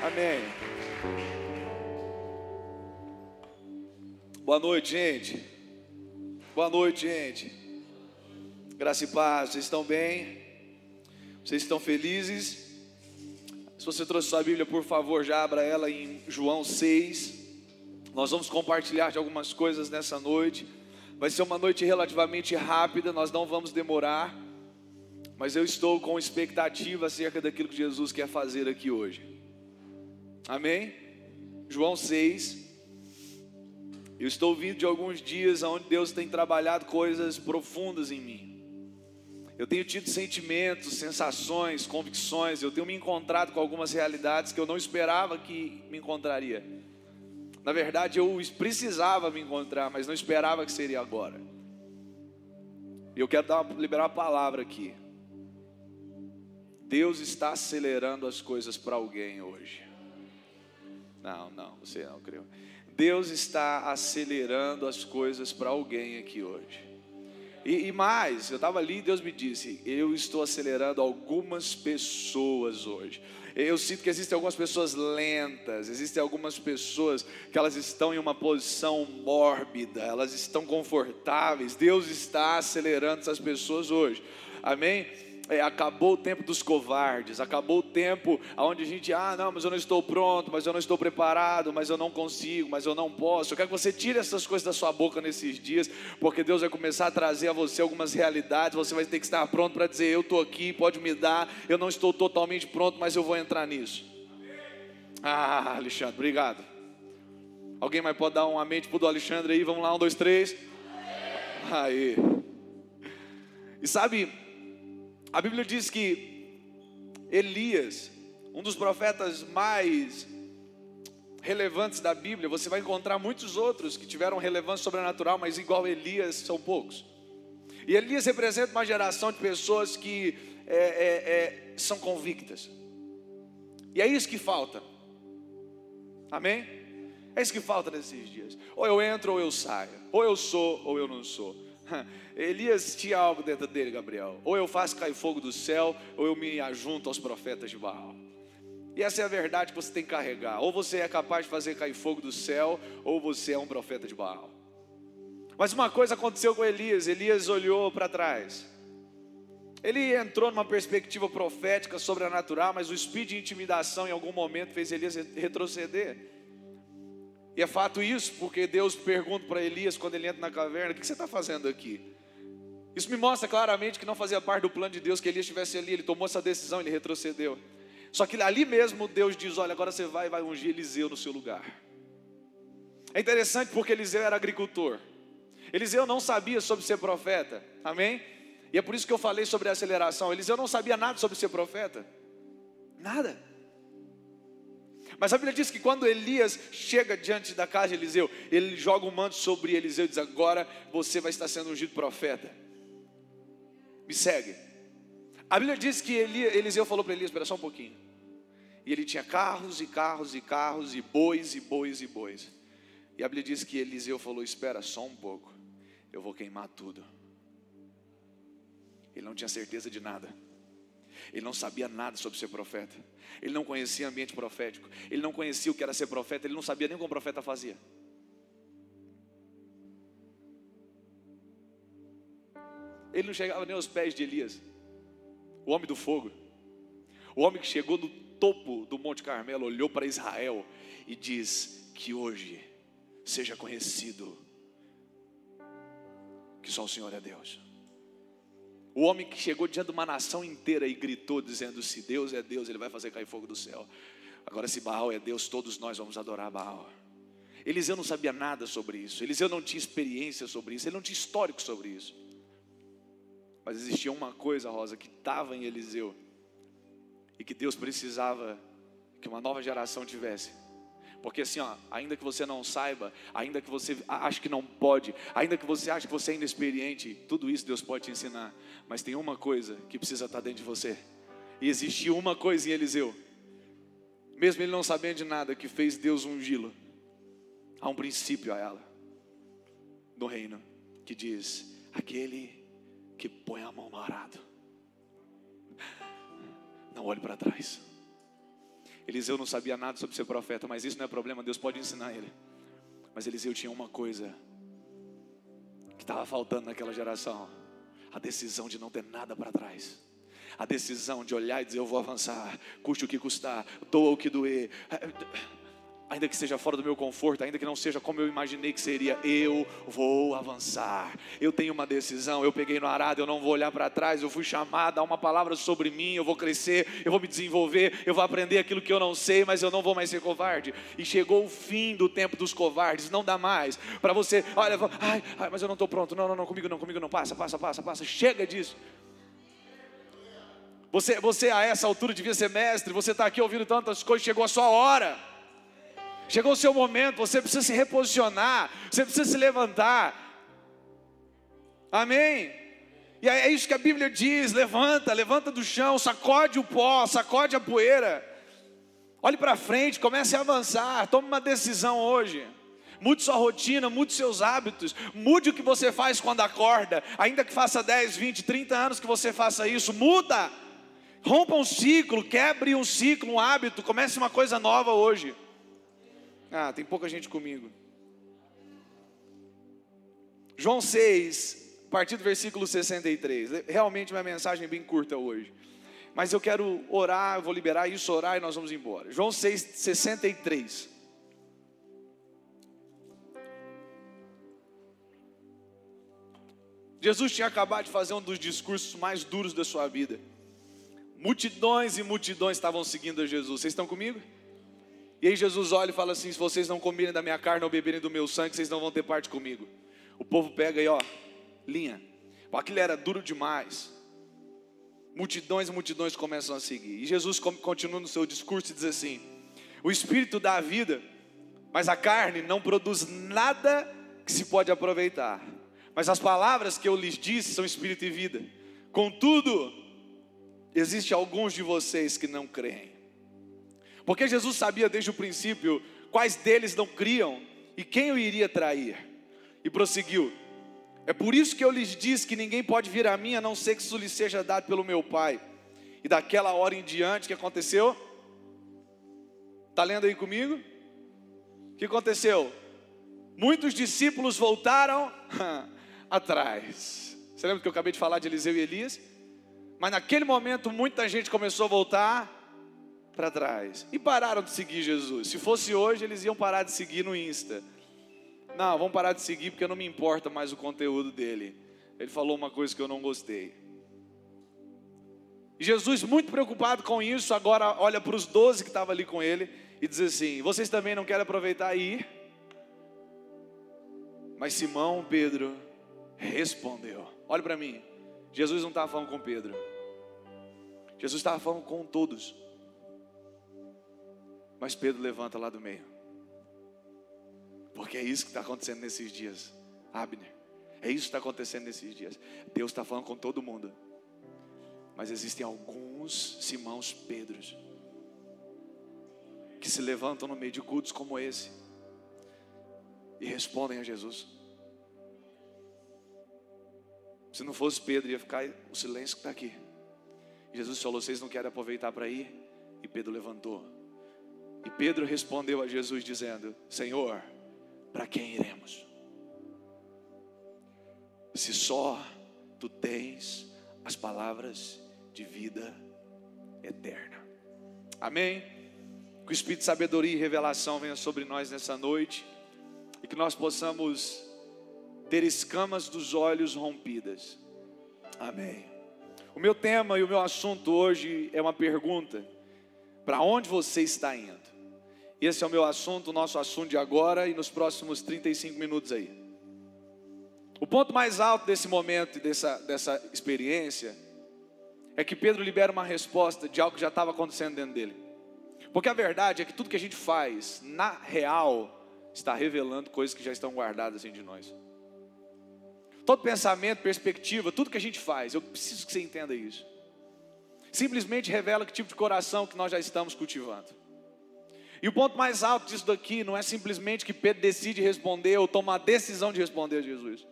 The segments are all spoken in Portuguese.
Amém. Boa noite, gente. Boa noite, gente. Graça e paz, vocês estão bem? Vocês estão felizes? Se você trouxe sua Bíblia, por favor, já abra ela em João 6. Nós vamos compartilhar de algumas coisas nessa noite. Vai ser uma noite relativamente rápida, nós não vamos demorar, mas eu estou com expectativa acerca daquilo que Jesus quer fazer aqui hoje. Amém? João 6. Eu estou vindo de alguns dias onde Deus tem trabalhado coisas profundas em mim. Eu tenho tido sentimentos, sensações, convicções, eu tenho me encontrado com algumas realidades que eu não esperava que me encontraria. Na verdade, eu precisava me encontrar, mas não esperava que seria agora. E eu quero dar, liberar uma palavra aqui. Deus está acelerando as coisas para alguém hoje. Não, não, você não creu. Deus está acelerando as coisas para alguém aqui hoje. E, e mais, eu estava ali e Deus me disse: Eu estou acelerando algumas pessoas hoje. Eu sinto que existem algumas pessoas lentas, existem algumas pessoas que elas estão em uma posição mórbida, elas estão confortáveis. Deus está acelerando essas pessoas hoje. Amém? É, acabou o tempo dos covardes, acabou o tempo onde a gente, ah, não, mas eu não estou pronto, mas eu não estou preparado, mas eu não consigo, mas eu não posso. Eu quero que você tire essas coisas da sua boca nesses dias, porque Deus vai começar a trazer a você algumas realidades. Você vai ter que estar pronto para dizer: Eu estou aqui, pode me dar, eu não estou totalmente pronto, mas eu vou entrar nisso. Ah, Alexandre, obrigado. Alguém mais pode dar um amém para o Alexandre aí? Vamos lá, um, dois, três. Aí. E sabe, a Bíblia diz que Elias, um dos profetas mais relevantes da Bíblia, você vai encontrar muitos outros que tiveram relevância sobrenatural, mas igual Elias são poucos. E Elias representa uma geração de pessoas que é, é, é, são convictas. E é isso que falta. Amém? É isso que falta nesses dias. Ou eu entro ou eu saio. Ou eu sou ou eu não sou. Elias tinha algo dentro dele, Gabriel. Ou eu faço cair fogo do céu, ou eu me ajunto aos profetas de Baal. E essa é a verdade que você tem que carregar. Ou você é capaz de fazer cair fogo do céu, ou você é um profeta de Baal. Mas uma coisa aconteceu com Elias: Elias olhou para trás. Ele entrou numa perspectiva profética, sobrenatural, mas o espírito de intimidação em algum momento fez Elias retroceder. E é fato isso, porque Deus pergunta para Elias quando ele entra na caverna: O que você está fazendo aqui? Isso me mostra claramente que não fazia parte do plano de Deus que Elias estivesse ali. Ele tomou essa decisão, ele retrocedeu. Só que ali mesmo Deus diz: Olha, agora você vai e vai ungir Eliseu no seu lugar. É interessante porque Eliseu era agricultor. Eliseu não sabia sobre ser profeta. Amém? E é por isso que eu falei sobre a aceleração. Eliseu não sabia nada sobre ser profeta. Nada. Mas a Bíblia diz que quando Elias chega diante da casa de Eliseu, ele joga um manto sobre Eliseu e diz: Agora você vai estar sendo ungido profeta. Me segue. A Bíblia diz que Eliseu falou para Elias: Espera só um pouquinho. E ele tinha carros e carros e carros, e bois e bois e bois. E a Bíblia diz que Eliseu falou: Espera só um pouco, eu vou queimar tudo. Ele não tinha certeza de nada. Ele não sabia nada sobre ser profeta. Ele não conhecia ambiente profético. Ele não conhecia o que era ser profeta. Ele não sabia nem como o profeta fazia. Ele não chegava nem aos pés de Elias, o homem do fogo, o homem que chegou no topo do Monte Carmelo, olhou para Israel e diz: Que hoje seja conhecido que só o Senhor é Deus. O homem que chegou diante de uma nação inteira e gritou, dizendo: Se Deus é Deus, Ele vai fazer cair fogo do céu. Agora, se Baal é Deus, todos nós vamos adorar Baal. Eliseu não sabia nada sobre isso, Eliseu não tinha experiência sobre isso, ele não tinha histórico sobre isso. Mas existia uma coisa, Rosa, que estava em Eliseu e que Deus precisava que uma nova geração tivesse. Porque assim, ó, ainda que você não saiba, ainda que você ache que não pode, ainda que você ache que você é inexperiente, tudo isso Deus pode te ensinar. Mas tem uma coisa que precisa estar dentro de você. E existe uma coisa em Eliseu, mesmo ele não sabendo de nada, que fez Deus ungí-lo. Há um princípio a ela, no reino, que diz: aquele que põe a mão no arado, não olhe para trás. Eliseu não sabia nada sobre ser profeta, mas isso não é problema, Deus pode ensinar ele. Mas Eliseu tinha uma coisa que estava faltando naquela geração: a decisão de não ter nada para trás. A decisão de olhar e dizer: Eu vou avançar, custe o que custar, doa o que doer ainda que seja fora do meu conforto, ainda que não seja como eu imaginei que seria, eu vou avançar. Eu tenho uma decisão, eu peguei no arado, eu não vou olhar para trás, eu fui chamado, há uma palavra sobre mim, eu vou crescer, eu vou me desenvolver, eu vou aprender aquilo que eu não sei, mas eu não vou mais ser covarde. E chegou o fim do tempo dos covardes, não dá mais para você, olha, ai, ai, mas eu não estou pronto, não, não, não, comigo não, comigo não, passa, passa, passa, passa, chega disso. Você, você a essa altura devia ser mestre, você está aqui ouvindo tantas coisas, chegou a sua hora. Chegou o seu momento, você precisa se reposicionar, você precisa se levantar. Amém? E é isso que a Bíblia diz: levanta, levanta do chão, sacode o pó, sacode a poeira. Olhe para frente, comece a avançar, tome uma decisão hoje. Mude sua rotina, mude seus hábitos, mude o que você faz quando acorda, ainda que faça 10, 20, 30 anos que você faça isso, muda. Rompa um ciclo, quebre um ciclo, um hábito, comece uma coisa nova hoje. Ah, tem pouca gente comigo. João 6, a partir do versículo 63. Realmente uma mensagem bem curta hoje. Mas eu quero orar, eu vou liberar isso, orar e nós vamos embora. João 6, 63. Jesus tinha acabado de fazer um dos discursos mais duros da sua vida. Multidões e multidões estavam seguindo a Jesus. Vocês estão comigo? E aí Jesus olha e fala assim: se vocês não comerem da minha carne ou beberem do meu sangue, vocês não vão ter parte comigo. O povo pega aí, ó, linha. Aquilo era duro demais. Multidões e multidões começam a seguir. E Jesus continua no seu discurso e diz assim: O espírito dá a vida, mas a carne não produz nada que se pode aproveitar. Mas as palavras que eu lhes disse são espírito e vida. Contudo, existe alguns de vocês que não creem. Porque Jesus sabia desde o princípio quais deles não criam e quem o iria trair. E prosseguiu: É por isso que eu lhes disse que ninguém pode vir a mim a não ser que isso lhe seja dado pelo meu Pai. E daquela hora em diante, o que aconteceu? Está lendo aí comigo? O que aconteceu? Muitos discípulos voltaram atrás. Você lembra que eu acabei de falar de Eliseu e Elias? Mas naquele momento muita gente começou a voltar para trás e pararam de seguir Jesus. Se fosse hoje, eles iam parar de seguir no Insta. Não, vamos parar de seguir porque não me importa mais o conteúdo dele. Ele falou uma coisa que eu não gostei. Jesus, muito preocupado com isso, agora olha para os doze que estavam ali com ele e diz assim: Vocês também não querem aproveitar e ir? Mas Simão Pedro respondeu: Olha para mim, Jesus não estava falando com Pedro, Jesus estava falando com todos. Mas Pedro levanta lá do meio. Porque é isso que está acontecendo nesses dias, Abner. É isso que está acontecendo nesses dias. Deus está falando com todo mundo. Mas existem alguns Simãos Pedros que se levantam no meio de cultos como esse e respondem a Jesus. Se não fosse Pedro, ia ficar o silêncio que está aqui. Jesus falou: Vocês não querem aproveitar para ir? E Pedro levantou. E Pedro respondeu a Jesus dizendo: Senhor, para quem iremos? Se só tu tens as palavras de vida eterna. Amém? Que o Espírito de sabedoria e revelação venha sobre nós nessa noite e que nós possamos ter escamas dos olhos rompidas. Amém. O meu tema e o meu assunto hoje é uma pergunta: para onde você está indo? Esse é o meu assunto, o nosso assunto de agora e nos próximos 35 minutos aí. O ponto mais alto desse momento e dessa, dessa experiência é que Pedro libera uma resposta de algo que já estava acontecendo dentro dele. Porque a verdade é que tudo que a gente faz, na real, está revelando coisas que já estão guardadas dentro de nós. Todo pensamento, perspectiva, tudo que a gente faz, eu preciso que você entenda isso. Simplesmente revela que tipo de coração que nós já estamos cultivando. E o ponto mais alto disso daqui não é simplesmente que Pedro decide responder ou toma a decisão de responder a Jesus.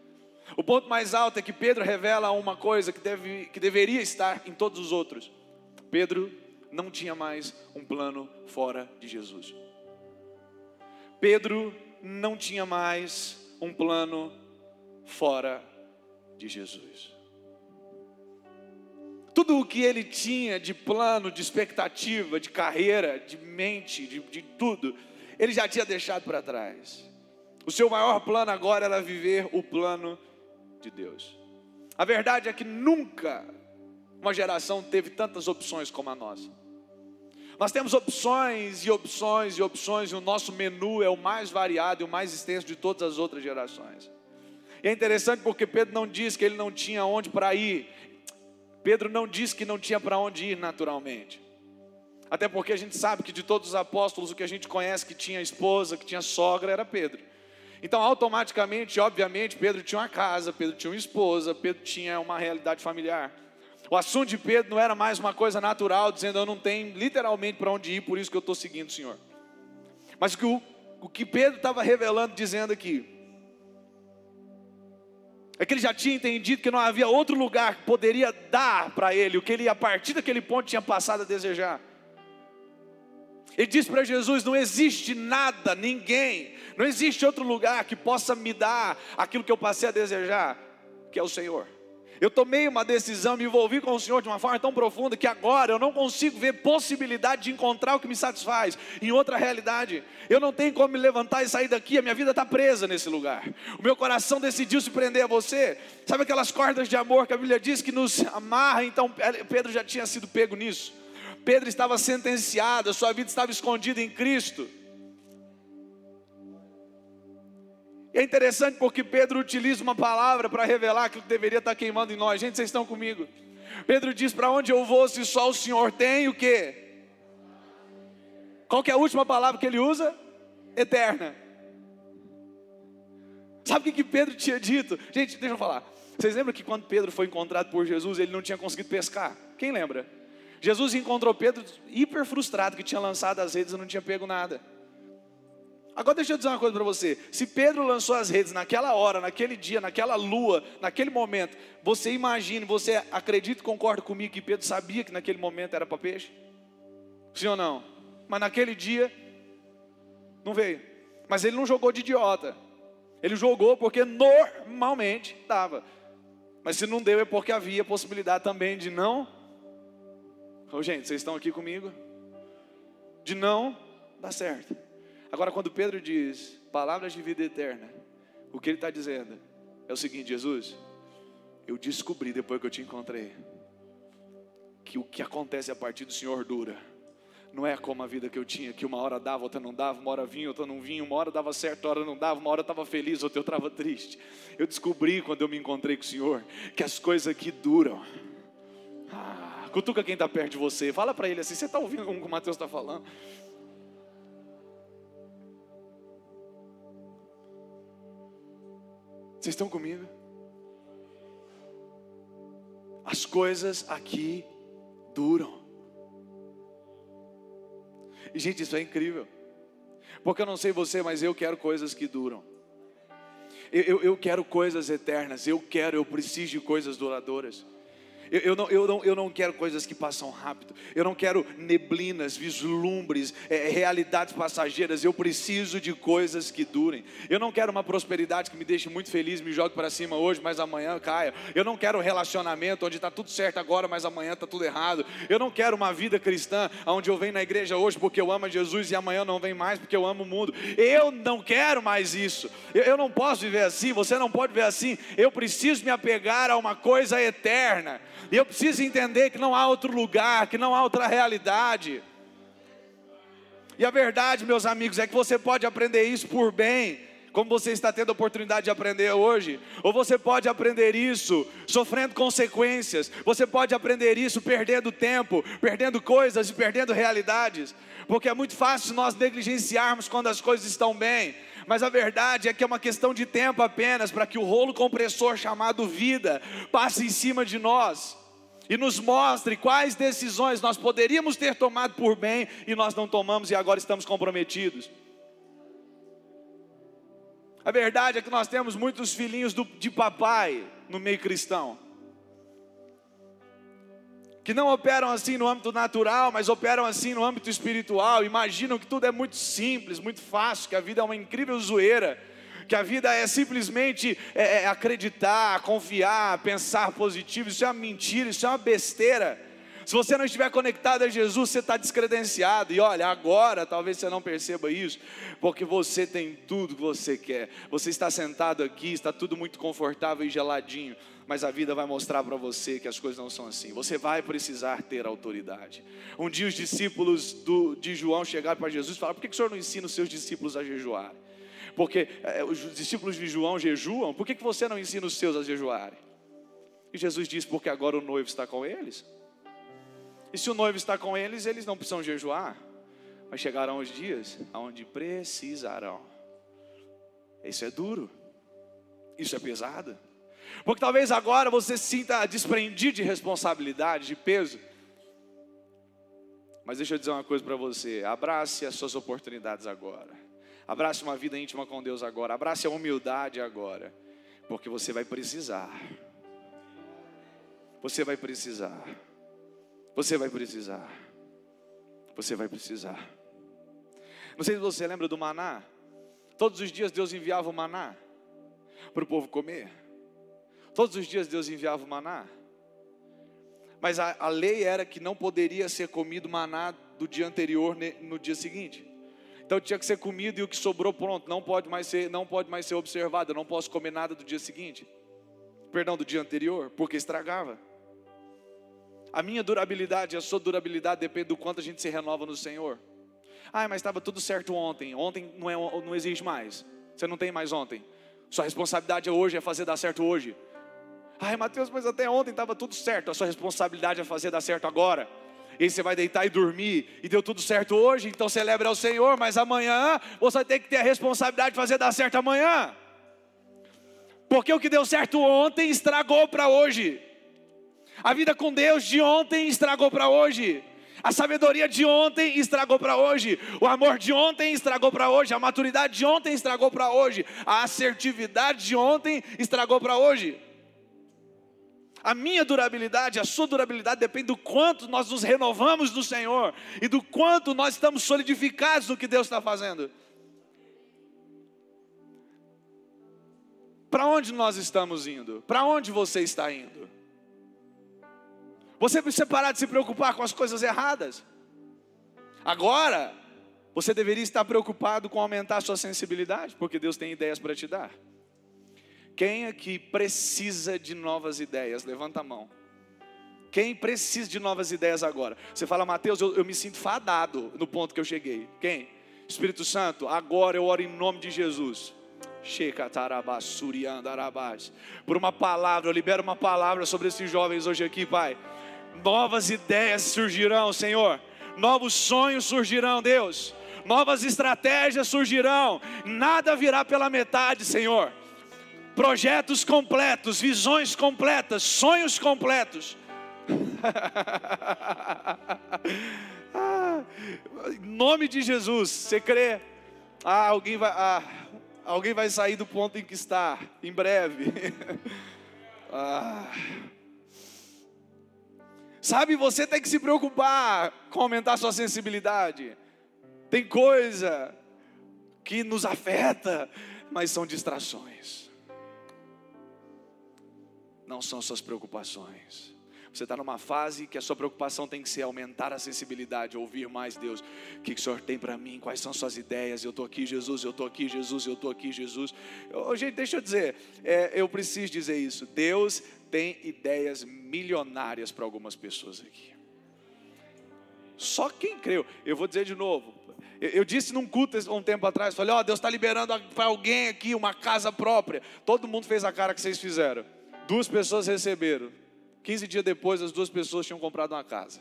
O ponto mais alto é que Pedro revela uma coisa que, deve, que deveria estar em todos os outros. Pedro não tinha mais um plano fora de Jesus. Pedro não tinha mais um plano fora de Jesus. Tudo o que ele tinha de plano, de expectativa, de carreira, de mente, de, de tudo, ele já tinha deixado para trás. O seu maior plano agora era viver o plano de Deus. A verdade é que nunca uma geração teve tantas opções como a nossa. Nós temos opções e opções e opções, e o nosso menu é o mais variado e o mais extenso de todas as outras gerações. E é interessante porque Pedro não diz que ele não tinha onde para ir. Pedro não diz que não tinha para onde ir naturalmente. Até porque a gente sabe que de todos os apóstolos, o que a gente conhece que tinha esposa, que tinha sogra, era Pedro. Então, automaticamente, obviamente, Pedro tinha uma casa, Pedro tinha uma esposa, Pedro tinha uma realidade familiar. O assunto de Pedro não era mais uma coisa natural, dizendo eu não tenho literalmente para onde ir, por isso que eu estou seguindo o Senhor. Mas o que, o, o que Pedro estava revelando, dizendo aqui, é que ele já tinha entendido que não havia outro lugar que poderia dar para ele o que ele, a partir daquele ponto, tinha passado a desejar. Ele disse para Jesus: Não existe nada, ninguém, não existe outro lugar que possa me dar aquilo que eu passei a desejar, que é o Senhor. Eu tomei uma decisão, me envolvi com o Senhor de uma forma tão profunda que agora eu não consigo ver possibilidade de encontrar o que me satisfaz em outra realidade. Eu não tenho como me levantar e sair daqui, a minha vida está presa nesse lugar. O meu coração decidiu se prender a você. Sabe aquelas cordas de amor que a Bíblia diz que nos amarra? Então Pedro já tinha sido pego nisso. Pedro estava sentenciado, a sua vida estava escondida em Cristo. É interessante porque Pedro utiliza uma palavra para revelar aquilo que deveria estar queimando em nós. Gente, vocês estão comigo? Pedro diz: Para onde eu vou se só o Senhor tem o quê? Qual que é a última palavra que ele usa? Eterna. Sabe o que, que Pedro tinha dito? Gente, deixa eu falar. Vocês lembram que quando Pedro foi encontrado por Jesus, ele não tinha conseguido pescar? Quem lembra? Jesus encontrou Pedro hiper frustrado que tinha lançado as redes e não tinha pego nada. Agora deixa eu dizer uma coisa para você. Se Pedro lançou as redes naquela hora, naquele dia, naquela lua, naquele momento, você imagine, você acredita e concorda comigo que Pedro sabia que naquele momento era para peixe? Sim ou não? Mas naquele dia não veio. Mas ele não jogou de idiota. Ele jogou porque normalmente dava. Mas se não deu é porque havia possibilidade também de não. Oh, gente, vocês estão aqui comigo? De não dar certo. Agora, quando Pedro diz palavras de vida eterna, o que ele está dizendo é o seguinte: Jesus, eu descobri depois que eu te encontrei, que o que acontece a partir do Senhor dura. Não é como a vida que eu tinha, que uma hora dava, outra não dava, uma hora vinha, outra não vinha, uma hora dava certo, outra não dava, uma hora estava feliz, outra eu estava triste. Eu descobri quando eu me encontrei com o Senhor que as coisas aqui duram. Ah, cutuca quem está perto de você, fala para ele assim: você está ouvindo como o Mateus está falando? Vocês estão comigo? As coisas aqui duram. E, gente, isso é incrível. Porque eu não sei você, mas eu quero coisas que duram. Eu, eu, eu quero coisas eternas. Eu quero, eu preciso de coisas duradouras. Eu, eu, não, eu, não, eu não quero coisas que passam rápido. Eu não quero neblinas, vislumbres, é, realidades passageiras. Eu preciso de coisas que durem. Eu não quero uma prosperidade que me deixe muito feliz, me jogue para cima hoje, mas amanhã caia. Eu não quero um relacionamento onde está tudo certo agora, mas amanhã está tudo errado. Eu não quero uma vida cristã onde eu venho na igreja hoje porque eu amo Jesus e amanhã não vem mais porque eu amo o mundo. Eu não quero mais isso. Eu, eu não posso viver assim. Você não pode viver assim. Eu preciso me apegar a uma coisa eterna. E eu preciso entender que não há outro lugar, que não há outra realidade. E a verdade, meus amigos, é que você pode aprender isso por bem, como você está tendo a oportunidade de aprender hoje, ou você pode aprender isso sofrendo consequências, você pode aprender isso perdendo tempo, perdendo coisas e perdendo realidades, porque é muito fácil nós negligenciarmos quando as coisas estão bem, mas a verdade é que é uma questão de tempo apenas para que o rolo compressor chamado vida passe em cima de nós e nos mostre quais decisões nós poderíamos ter tomado por bem e nós não tomamos e agora estamos comprometidos. A verdade é que nós temos muitos filhinhos do, de papai no meio cristão. Que não operam assim no âmbito natural, mas operam assim no âmbito espiritual, imaginam que tudo é muito simples, muito fácil, que a vida é uma incrível zoeira, que a vida é simplesmente é, é acreditar, confiar, pensar positivo, isso é uma mentira, isso é uma besteira. Se você não estiver conectado a Jesus, você está descredenciado. E olha, agora talvez você não perceba isso, porque você tem tudo que você quer. Você está sentado aqui, está tudo muito confortável e geladinho. Mas a vida vai mostrar para você que as coisas não são assim. Você vai precisar ter autoridade. Um dia os discípulos do, de João chegaram para Jesus e falaram: Por que, que o senhor não ensina os seus discípulos a jejuar? Porque é, os discípulos de João jejuam, por que, que você não ensina os seus a jejuarem? E Jesus disse: Porque agora o noivo está com eles. E se o noivo está com eles, eles não precisam jejuar. Mas chegarão os dias onde precisarão. Isso é duro. Isso é pesado. Porque talvez agora você se sinta desprendido de responsabilidade, de peso. Mas deixa eu dizer uma coisa para você: abrace as suas oportunidades agora. Abrace uma vida íntima com Deus agora. Abrace a humildade agora. Porque você vai precisar. Você vai precisar. Você vai precisar. Você vai precisar. Não sei se você lembra do maná. Todos os dias Deus enviava o maná para o povo comer. Todos os dias Deus enviava o maná. Mas a, a lei era que não poderia ser comido maná do dia anterior no dia seguinte. Então tinha que ser comido e o que sobrou pronto, não pode mais ser, não pode mais ser observado. Eu não posso comer nada do dia seguinte. Perdão, do dia anterior, porque estragava. A minha durabilidade, a sua durabilidade depende do quanto a gente se renova no Senhor. Ah, mas estava tudo certo ontem. Ontem não, é, não existe mais. Você não tem mais ontem. Sua responsabilidade hoje é fazer dar certo hoje. Ai, Mateus, mas até ontem estava tudo certo. A sua responsabilidade é fazer dar certo agora. E você vai deitar e dormir e deu tudo certo hoje, então celebra ao Senhor, mas amanhã você ter que ter a responsabilidade de fazer dar certo amanhã. Porque o que deu certo ontem estragou para hoje. A vida com Deus de ontem estragou para hoje. A sabedoria de ontem estragou para hoje. O amor de ontem estragou para hoje. A maturidade de ontem estragou para hoje. A assertividade de ontem estragou para hoje. A minha durabilidade, a sua durabilidade depende do quanto nós nos renovamos no Senhor e do quanto nós estamos solidificados no que Deus está fazendo. Para onde nós estamos indo? Para onde você está indo? Você precisa parar de se preocupar com as coisas erradas. Agora, você deveria estar preocupado com aumentar a sua sensibilidade, porque Deus tem ideias para te dar. Quem aqui precisa de novas ideias? Levanta a mão. Quem precisa de novas ideias agora? Você fala, Mateus, eu, eu me sinto fadado no ponto que eu cheguei. Quem? Espírito Santo, agora eu oro em nome de Jesus. Por uma palavra, eu libero uma palavra sobre esses jovens hoje aqui, Pai novas ideias surgirão, Senhor, novos sonhos surgirão, Deus, novas estratégias surgirão, nada virá pela metade, Senhor. Projetos completos, visões completas, sonhos completos. ah, em nome de Jesus, você crê? Ah, alguém vai, ah, alguém vai sair do ponto em que está, em breve. ah. Sabe, você tem que se preocupar com aumentar sua sensibilidade. Tem coisa que nos afeta, mas são distrações. Não são suas preocupações. Você está numa fase que a sua preocupação tem que ser aumentar a sensibilidade, ouvir mais Deus. O que, que o Senhor tem para mim? Quais são suas ideias? Eu estou aqui, Jesus, eu estou aqui, Jesus, eu estou aqui, Jesus. Oh, gente, deixa eu dizer, é, eu preciso dizer isso. Deus tem ideias milionárias para algumas pessoas aqui. Só quem creu. Eu vou dizer de novo. Eu, disse num culto um tempo atrás, falei, ó, oh, Deus está liberando para alguém aqui uma casa própria. Todo mundo fez a cara que vocês fizeram. Duas pessoas receberam. 15 dias depois, as duas pessoas tinham comprado uma casa.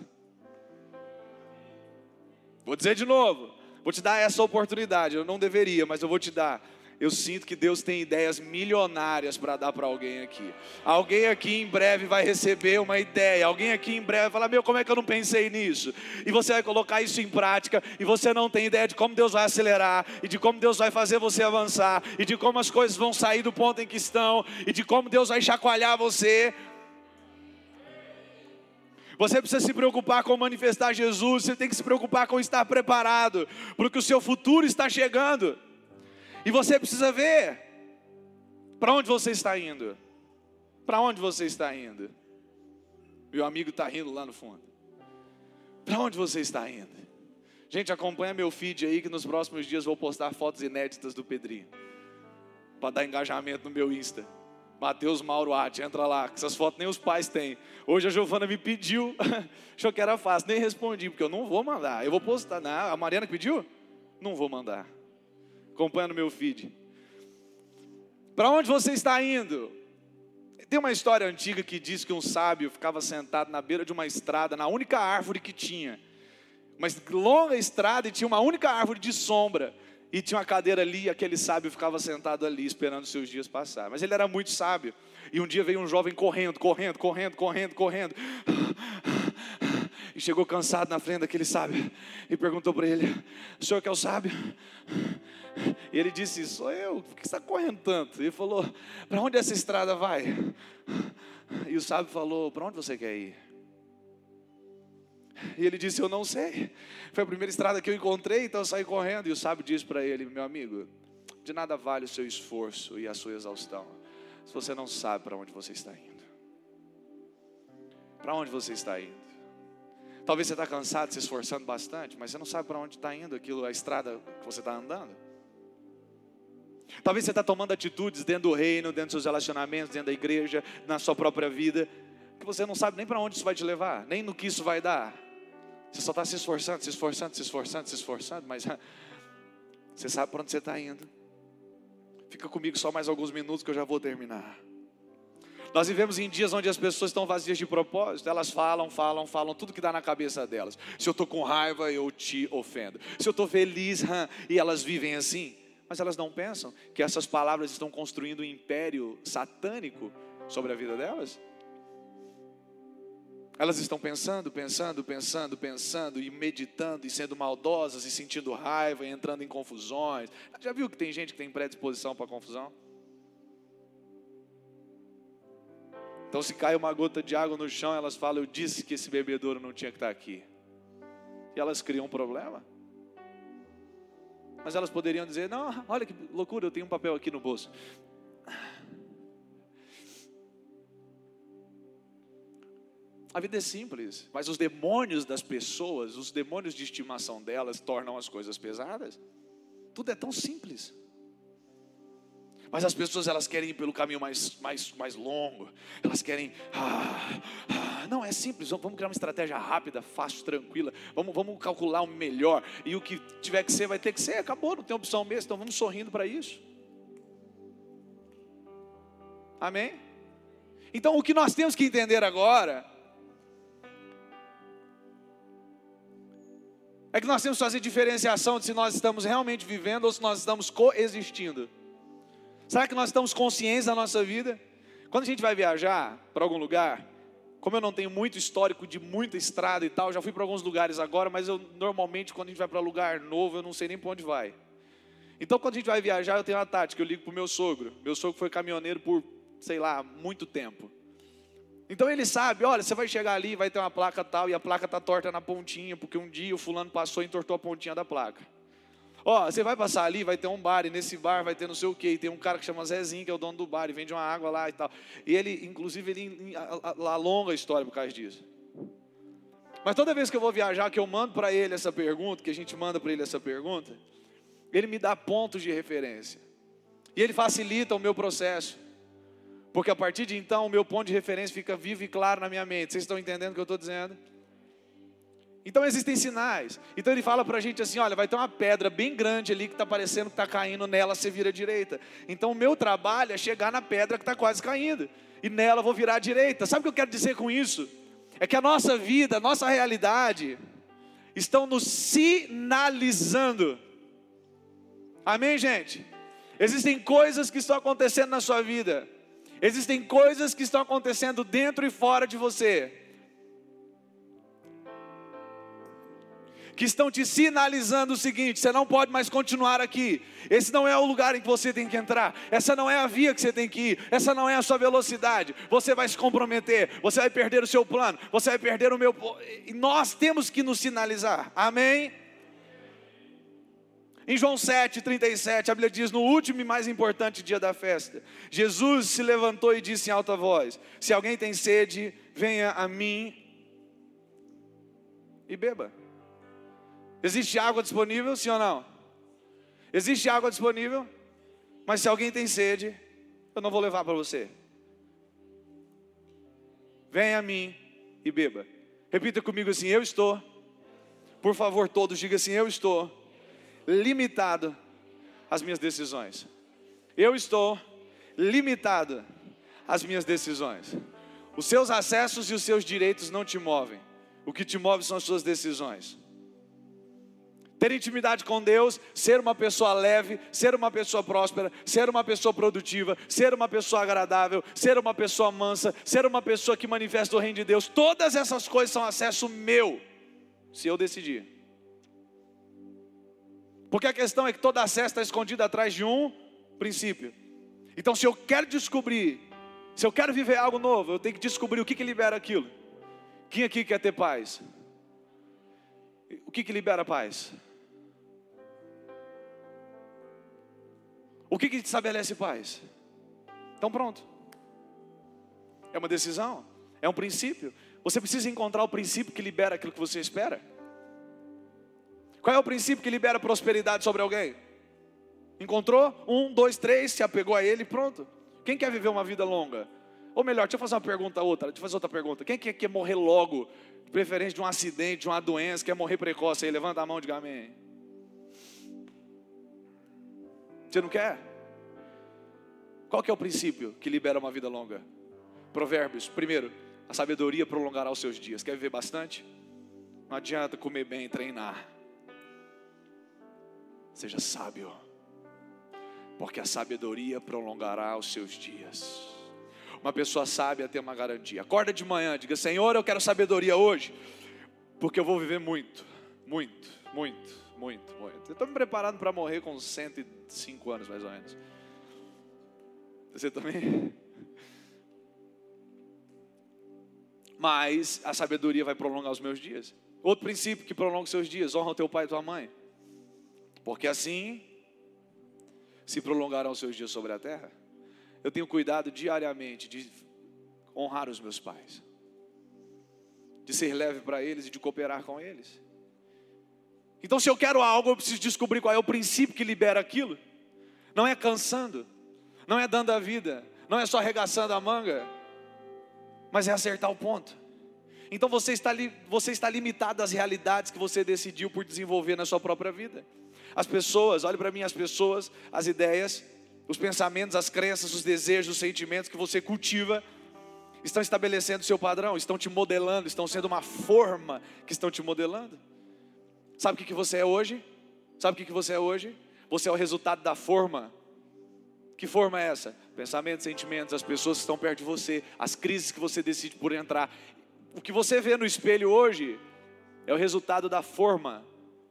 Vou dizer de novo. Vou te dar essa oportunidade. Eu não deveria, mas eu vou te dar. Eu sinto que Deus tem ideias milionárias para dar para alguém aqui. Alguém aqui em breve vai receber uma ideia. Alguém aqui em breve vai falar: Meu, como é que eu não pensei nisso? E você vai colocar isso em prática. E você não tem ideia de como Deus vai acelerar. E de como Deus vai fazer você avançar. E de como as coisas vão sair do ponto em que estão. E de como Deus vai chacoalhar você. Você precisa se preocupar com manifestar Jesus, você tem que se preocupar com estar preparado, porque o seu futuro está chegando. E você precisa ver para onde você está indo. Para onde você está indo? Meu amigo está rindo lá no fundo. Para onde você está indo? Gente, acompanha meu feed aí que nos próximos dias vou postar fotos inéditas do Pedrinho. Para dar engajamento no meu Insta. Mateus Mauro Arte, entra lá, que essas fotos nem os pais têm. Hoje a Giovana me pediu, achou que era fácil, nem respondi, porque eu não vou mandar. Eu vou postar. Não, a Mariana que pediu? Não vou mandar. Acompanha no meu feed. Para onde você está indo? Tem uma história antiga que diz que um sábio ficava sentado na beira de uma estrada, na única árvore que tinha. Uma longa estrada e tinha uma única árvore de sombra. E tinha uma cadeira ali e aquele sábio ficava sentado ali esperando seus dias passar. Mas ele era muito sábio. E um dia veio um jovem correndo, correndo, correndo, correndo, correndo. E chegou cansado na frente daquele sábio e perguntou para ele: O senhor que é o sábio? E ele disse: Sou eu, por que você está correndo tanto? E ele falou: Para onde essa estrada vai? E o sábio falou: Para onde você quer ir? E ele disse: Eu não sei. Foi a primeira estrada que eu encontrei, então eu saí correndo. E o sábio disse para ele: Meu amigo, de nada vale o seu esforço e a sua exaustão, se você não sabe para onde você está indo. Para onde você está indo? Talvez você está cansado, se esforçando bastante, mas você não sabe para onde está indo aquilo, a estrada que você está andando. Talvez você está tomando atitudes dentro do reino, dentro dos seus relacionamentos, dentro da igreja, na sua própria vida, que você não sabe nem para onde isso vai te levar, nem no que isso vai dar. Você só está se esforçando, se esforçando, se esforçando, se esforçando, mas você sabe para onde você está indo. Fica comigo só mais alguns minutos que eu já vou terminar. Nós vivemos em dias onde as pessoas estão vazias de propósito, elas falam, falam, falam tudo que dá na cabeça delas. Se eu estou com raiva, eu te ofendo. Se eu estou feliz, e elas vivem assim. Mas elas não pensam que essas palavras estão construindo um império satânico sobre a vida delas? Elas estão pensando, pensando, pensando, pensando e meditando e sendo maldosas e sentindo raiva e entrando em confusões. Já viu que tem gente que tem predisposição para confusão? Então, se cai uma gota de água no chão, elas falam: Eu disse que esse bebedouro não tinha que estar aqui. E elas criam um problema. Mas elas poderiam dizer: Não, olha que loucura, eu tenho um papel aqui no bolso. A vida é simples, mas os demônios das pessoas, os demônios de estimação delas, tornam as coisas pesadas. Tudo é tão simples. Mas as pessoas elas querem ir pelo caminho mais, mais, mais longo. Elas querem. Ah, ah, não, é simples. Vamos criar uma estratégia rápida, fácil, tranquila. Vamos, vamos calcular o melhor. E o que tiver que ser, vai ter que ser. Acabou, não tem opção mesmo. Então vamos sorrindo para isso. Amém? Então o que nós temos que entender agora. É que nós temos que fazer diferenciação de se nós estamos realmente vivendo ou se nós estamos coexistindo. Será que nós estamos conscientes da nossa vida? Quando a gente vai viajar para algum lugar, como eu não tenho muito histórico de muita estrada e tal, já fui para alguns lugares agora, mas eu normalmente quando a gente vai para lugar novo, eu não sei nem para onde vai. Então quando a gente vai viajar, eu tenho uma tática, eu ligo para o meu sogro. Meu sogro foi caminhoneiro por, sei lá, muito tempo. Então ele sabe, olha, você vai chegar ali, vai ter uma placa tal, e a placa está torta na pontinha, porque um dia o fulano passou e entortou a pontinha da placa. Ó, você vai passar ali, vai ter um bar, e nesse bar vai ter não sei o quê, e tem um cara que chama Zezinho, que é o dono do bar, e vende uma água lá e tal. E ele, inclusive, ele alonga a história por causa disso. Mas toda vez que eu vou viajar, que eu mando para ele essa pergunta, que a gente manda para ele essa pergunta, ele me dá pontos de referência. E ele facilita o meu processo. Porque a partir de então, o meu ponto de referência fica vivo e claro na minha mente. Vocês estão entendendo o que eu estou dizendo? Então existem sinais. Então ele fala para a gente assim: olha, vai ter uma pedra bem grande ali que está parecendo que está caindo nela, você vira à direita. Então o meu trabalho é chegar na pedra que está quase caindo. E nela eu vou virar à direita. Sabe o que eu quero dizer com isso? É que a nossa vida, a nossa realidade, estão nos sinalizando. Amém, gente? Existem coisas que estão acontecendo na sua vida. Existem coisas que estão acontecendo dentro e fora de você que estão te sinalizando o seguinte: você não pode mais continuar aqui. Esse não é o lugar em que você tem que entrar. Essa não é a via que você tem que ir. Essa não é a sua velocidade. Você vai se comprometer. Você vai perder o seu plano. Você vai perder o meu. Nós temos que nos sinalizar. Amém? Em João 7,37, a Bíblia diz: No último e mais importante dia da festa, Jesus se levantou e disse em alta voz: Se alguém tem sede, venha a mim e beba. Existe água disponível, sim ou não? Existe água disponível, mas se alguém tem sede, eu não vou levar para você. Venha a mim e beba. Repita comigo assim: Eu estou. Por favor, todos diga assim: Eu estou limitado às minhas decisões. Eu estou limitado às minhas decisões. Os seus acessos e os seus direitos não te movem. O que te move são as suas decisões. Ter intimidade com Deus, ser uma pessoa leve, ser uma pessoa próspera, ser uma pessoa produtiva, ser uma pessoa agradável, ser uma pessoa mansa, ser uma pessoa que manifesta o reino de Deus, todas essas coisas são acesso meu, se eu decidir. Porque a questão é que toda acesso está escondida atrás de um princípio. Então, se eu quero descobrir, se eu quero viver algo novo, eu tenho que descobrir o que, que libera aquilo. Quem aqui quer ter paz? O que, que libera paz? O que, que estabelece paz? Então, pronto. É uma decisão, é um princípio. Você precisa encontrar o princípio que libera aquilo que você espera. Qual é o princípio que libera prosperidade sobre alguém? Encontrou? Um, dois, três, se apegou a ele, pronto. Quem quer viver uma vida longa? Ou melhor, deixa eu fazer uma pergunta outra, deixa eu fazer outra pergunta. Quem quer, quer morrer logo, de preferência de um acidente, de uma doença, quer morrer precoce aí? Levanta a mão e diga amém. Você não quer? Qual que é o princípio que libera uma vida longa? Provérbios. Primeiro, a sabedoria prolongará os seus dias. Quer viver bastante? Não adianta comer bem e treinar. Seja sábio, porque a sabedoria prolongará os seus dias. Uma pessoa sábia tem uma garantia. Acorda de manhã, diga: Senhor, eu quero sabedoria hoje, porque eu vou viver muito, muito, muito, muito, muito. Eu estou me preparando para morrer com 105 anos, mais ou menos. Você também? Mas a sabedoria vai prolongar os meus dias. Outro princípio que prolonga os seus dias: honra o teu pai e tua mãe porque assim se prolongarão os seus dias sobre a terra. Eu tenho cuidado diariamente de honrar os meus pais, de ser leve para eles e de cooperar com eles. Então, se eu quero algo, eu preciso descobrir qual é o princípio que libera aquilo. Não é cansando, não é dando a vida, não é só arregaçando a manga, mas é acertar o ponto. Então você está, você está limitado às realidades que você decidiu por desenvolver na sua própria vida. As pessoas, olhe para mim, as pessoas, as ideias, os pensamentos, as crenças, os desejos, os sentimentos que você cultiva, estão estabelecendo o seu padrão, estão te modelando, estão sendo uma forma que estão te modelando. Sabe o que você é hoje? Sabe o que você é hoje? Você é o resultado da forma. Que forma é essa? Pensamentos, sentimentos, as pessoas que estão perto de você, as crises que você decide por entrar. O que você vê no espelho hoje é o resultado da forma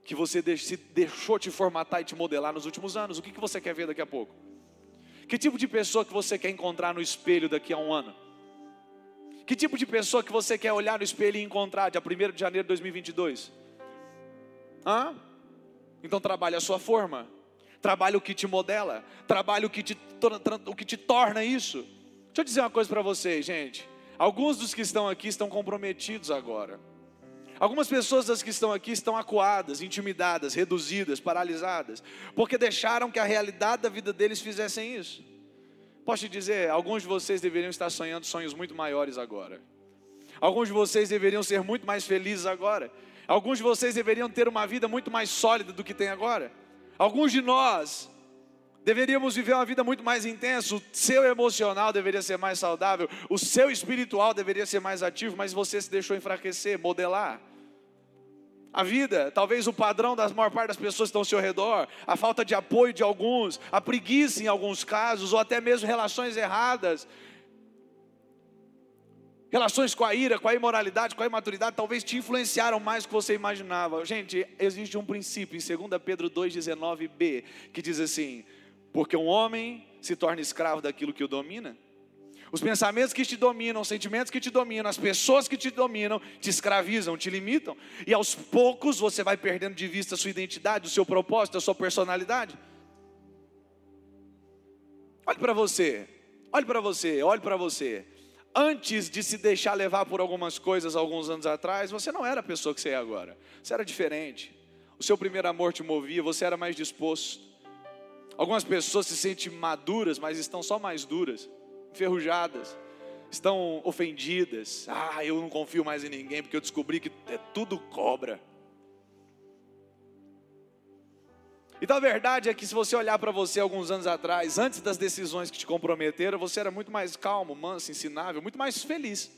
que você deixou te formatar e te modelar nos últimos anos. O que, que você quer ver daqui a pouco? Que tipo de pessoa que você quer encontrar no espelho daqui a um ano? Que tipo de pessoa que você quer olhar no espelho e encontrar dia 1 de janeiro de 2022? Hã? Então trabalhe a sua forma. Trabalhe o que te modela. Trabalhe o que te, o que te torna isso. Deixa eu dizer uma coisa para vocês, gente. Alguns dos que estão aqui estão comprometidos agora. Algumas pessoas das que estão aqui estão acuadas, intimidadas, reduzidas, paralisadas, porque deixaram que a realidade da vida deles fizessem isso. Posso te dizer, alguns de vocês deveriam estar sonhando sonhos muito maiores agora. Alguns de vocês deveriam ser muito mais felizes agora. Alguns de vocês deveriam ter uma vida muito mais sólida do que tem agora. Alguns de nós deveríamos viver uma vida muito mais intensa. O seu emocional deveria ser mais saudável, o seu espiritual deveria ser mais ativo, mas você se deixou enfraquecer, modelar. A vida, talvez o padrão das maior parte das pessoas que estão ao seu redor, a falta de apoio de alguns, a preguiça em alguns casos, ou até mesmo relações erradas, Relações com a ira, com a imoralidade, com a imaturidade, talvez te influenciaram mais do que você imaginava. Gente, existe um princípio em 2 Pedro 2,19b, que diz assim: Porque um homem se torna escravo daquilo que o domina. Os pensamentos que te dominam, os sentimentos que te dominam, as pessoas que te dominam, te escravizam, te limitam. E aos poucos você vai perdendo de vista a sua identidade, o seu propósito, a sua personalidade. Olhe para você, olhe para você, olhe para você antes de se deixar levar por algumas coisas alguns anos atrás, você não era a pessoa que você é agora. Você era diferente. O seu primeiro amor te movia, você era mais disposto. Algumas pessoas se sentem maduras, mas estão só mais duras, enferrujadas, estão ofendidas. Ah, eu não confio mais em ninguém porque eu descobri que é tudo cobra. Então a verdade é que se você olhar para você alguns anos atrás, antes das decisões que te comprometeram, você era muito mais calmo, manso, ensinável, muito mais feliz.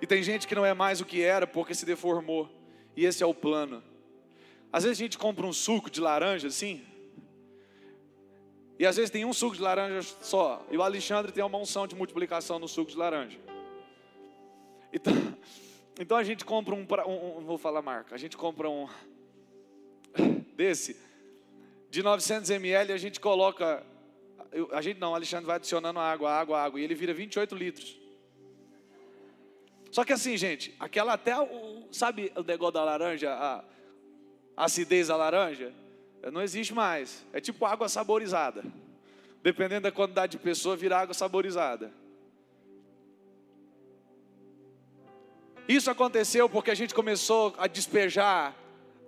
E tem gente que não é mais o que era porque se deformou. E esse é o plano. Às vezes a gente compra um suco de laranja assim. E às vezes tem um suco de laranja só. E o Alexandre tem uma unção de multiplicação no suco de laranja. Então, então a gente compra um, um, um vou falar marca. A gente compra um desse, de 900 ml, a gente coloca, a gente não, o Alexandre vai adicionando água, água, água, e ele vira 28 litros. Só que assim, gente, aquela até, o, sabe o negócio da laranja, a, a acidez da laranja? Não existe mais. É tipo água saborizada. Dependendo da quantidade de pessoa, vira água saborizada. Isso aconteceu porque a gente começou a despejar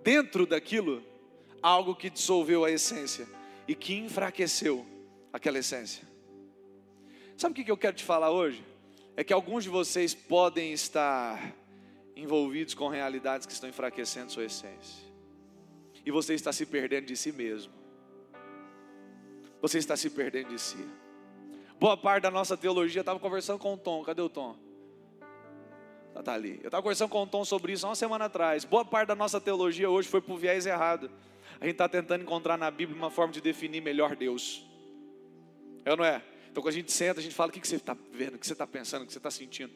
dentro daquilo algo que dissolveu a essência e que enfraqueceu aquela essência. Sabe o que eu quero te falar hoje? É que alguns de vocês podem estar envolvidos com realidades que estão enfraquecendo sua essência. E você está se perdendo de si mesmo. Você está se perdendo de si. Boa parte da nossa teologia, estava conversando com o Tom. Cadê o Tom? Está ali. Eu estava conversando com o Tom sobre isso há uma semana atrás. Boa parte da nossa teologia hoje foi para o viés errado a gente está tentando encontrar na Bíblia uma forma de definir melhor Deus. É ou não é? Então quando a gente senta, a gente fala o que, que você está vendo, o que você está pensando, o que você está sentindo.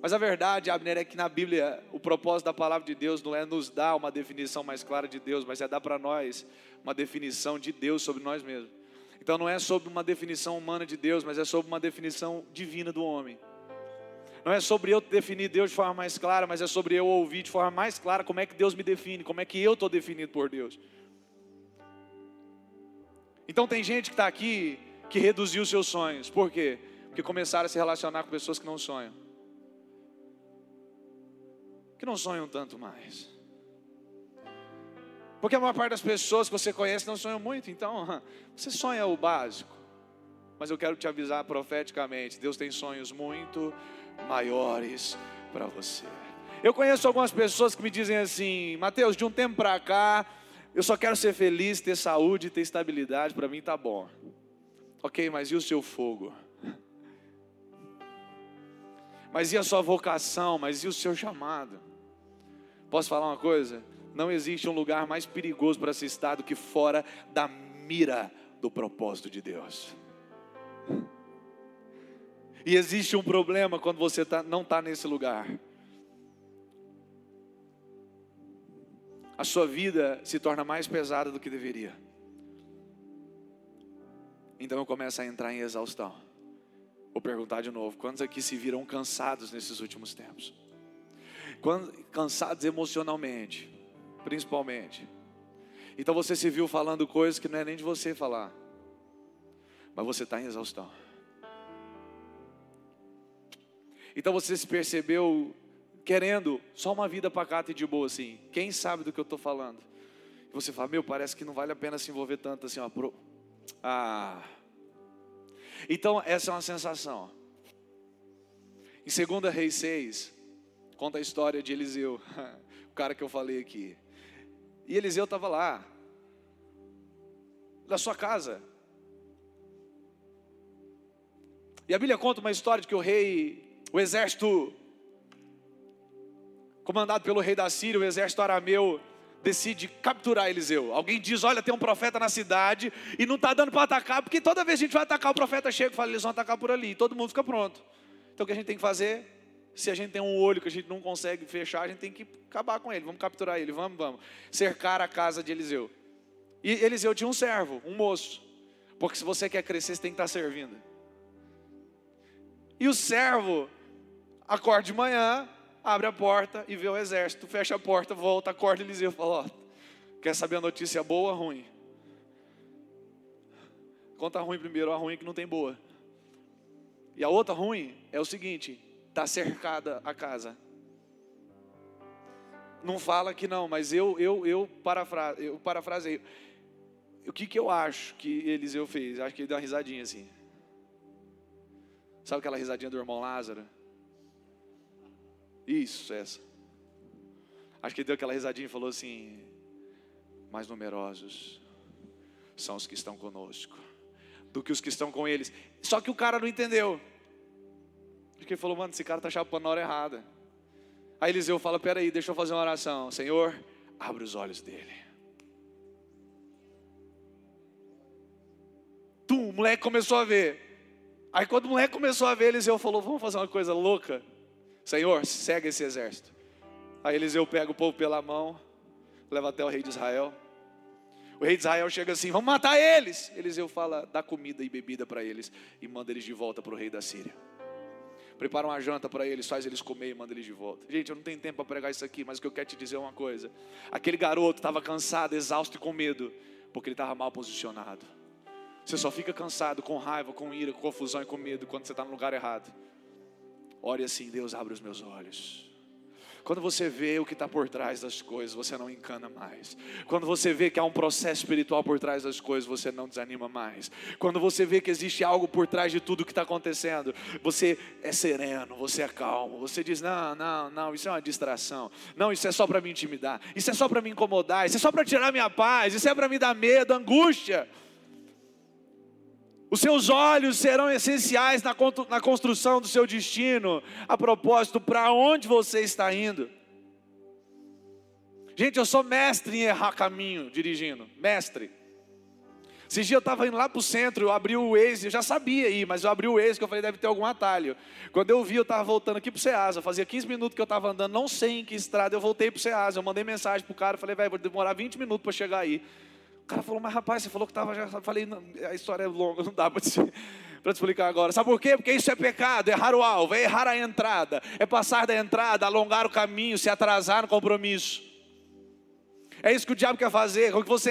Mas a verdade, Abner, é que na Bíblia o propósito da palavra de Deus não é nos dar uma definição mais clara de Deus, mas é dar para nós uma definição de Deus sobre nós mesmos. Então não é sobre uma definição humana de Deus, mas é sobre uma definição divina do homem. Não é sobre eu definir Deus de forma mais clara, mas é sobre eu ouvir de forma mais clara como é que Deus me define, como é que eu estou definido por Deus. Então tem gente que está aqui que reduziu seus sonhos. Por quê? Porque começaram a se relacionar com pessoas que não sonham. Que não sonham tanto mais. Porque a maior parte das pessoas que você conhece não sonham muito, então você sonha o básico. Mas eu quero te avisar profeticamente: Deus tem sonhos muito maiores para você. Eu conheço algumas pessoas que me dizem assim: Mateus, de um tempo para cá, eu só quero ser feliz, ter saúde, ter estabilidade, para mim tá bom. Ok, mas e o seu fogo? Mas e a sua vocação? Mas e o seu chamado? Posso falar uma coisa? Não existe um lugar mais perigoso para se estar do que fora da mira do propósito de Deus. E existe um problema quando você tá, não está nesse lugar. A sua vida se torna mais pesada do que deveria. Então eu começo a entrar em exaustão. Vou perguntar de novo: quantos aqui se viram cansados nesses últimos tempos? cansados emocionalmente, principalmente. Então você se viu falando coisas que não é nem de você falar, mas você está em exaustão. Então você se percebeu querendo só uma vida pacata e de boa assim. Quem sabe do que eu estou falando? Você fala, meu, parece que não vale a pena se envolver tanto assim, ó. Pro... Ah. Então essa é uma sensação. Em 2 Reis 6, conta a história de Eliseu, o cara que eu falei aqui. E Eliseu estava lá, na sua casa. E a Bíblia conta uma história de que o rei o exército, comandado pelo rei da Síria, o exército arameu, decide capturar Eliseu. Alguém diz: Olha, tem um profeta na cidade e não está dando para atacar, porque toda vez que a gente vai atacar, o profeta chega e fala: Eles vão atacar por ali, e todo mundo fica pronto. Então o que a gente tem que fazer? Se a gente tem um olho que a gente não consegue fechar, a gente tem que acabar com ele, vamos capturar ele, vamos, vamos. Cercar a casa de Eliseu. E Eliseu tinha um servo, um moço. Porque se você quer crescer, você tem que estar servindo. E o servo acorda de manhã, abre a porta e vê o exército, fecha a porta, volta, acorda Eliseu e fala: ó, quer saber a notícia boa ou ruim? Conta a ruim primeiro, a ruim que não tem boa. E a outra ruim é o seguinte: está cercada a casa. Não fala que não, mas eu eu eu, parafra, eu parafraseio. O que, que eu acho que Eliseu fez? Acho que ele deu uma risadinha assim. Sabe aquela risadinha do irmão Lázaro? Isso, essa. Acho que ele deu aquela risadinha e falou assim: mais numerosos são os que estão conosco do que os que estão com eles. Só que o cara não entendeu. Porque ele falou, mano, esse cara está chapando na hora errada. Aí Eliseu fala: peraí, deixa eu fazer uma oração. Senhor, abre os olhos dele. Tum, o moleque começou a ver. Aí quando o moleque começou a ver, Eliseu falou: vamos fazer uma coisa louca. Senhor, segue esse exército. Aí Eliseu pega o povo pela mão, leva até o rei de Israel. O rei de Israel chega assim: vamos matar eles. Eliseu fala: dá comida e bebida para eles e manda eles de volta para o rei da Síria. Prepara uma janta para eles, faz eles comer e manda eles de volta. Gente, eu não tenho tempo para pregar isso aqui, mas o que eu quero te dizer é uma coisa: aquele garoto estava cansado, exausto e com medo, porque ele estava mal posicionado. Você só fica cansado, com raiva, com ira, com confusão e com medo quando você está no lugar errado. Ore assim, Deus abre os meus olhos. Quando você vê o que está por trás das coisas, você não encana mais. Quando você vê que há um processo espiritual por trás das coisas, você não desanima mais. Quando você vê que existe algo por trás de tudo que está acontecendo, você é sereno, você é calmo. Você diz: não, não, não, isso é uma distração. Não, isso é só para me intimidar. Isso é só para me incomodar. Isso é só para tirar minha paz. Isso é para me dar medo, angústia. Os seus olhos serão essenciais na construção do seu destino. A propósito, para onde você está indo? Gente, eu sou mestre em errar caminho dirigindo. Mestre. Esses dias eu estava indo lá para o centro, eu abri o Waze, eu já sabia ir, mas eu abri o Waze que eu falei, deve ter algum atalho. Quando eu vi, eu estava voltando aqui para o Ceasa, fazia 15 minutos que eu estava andando, não sei em que estrada, eu voltei para o Ceasa, eu mandei mensagem para o cara, falei, velho, vou demorar 20 minutos para chegar aí. O cara falou, mas rapaz, você falou que estava já. Falei, a história é longa, não dá para te, te explicar agora. Sabe por quê? Porque isso é pecado, errar o alvo, é errar a entrada, é passar da entrada, alongar o caminho, se atrasar no compromisso. É isso que o diabo quer fazer, com que você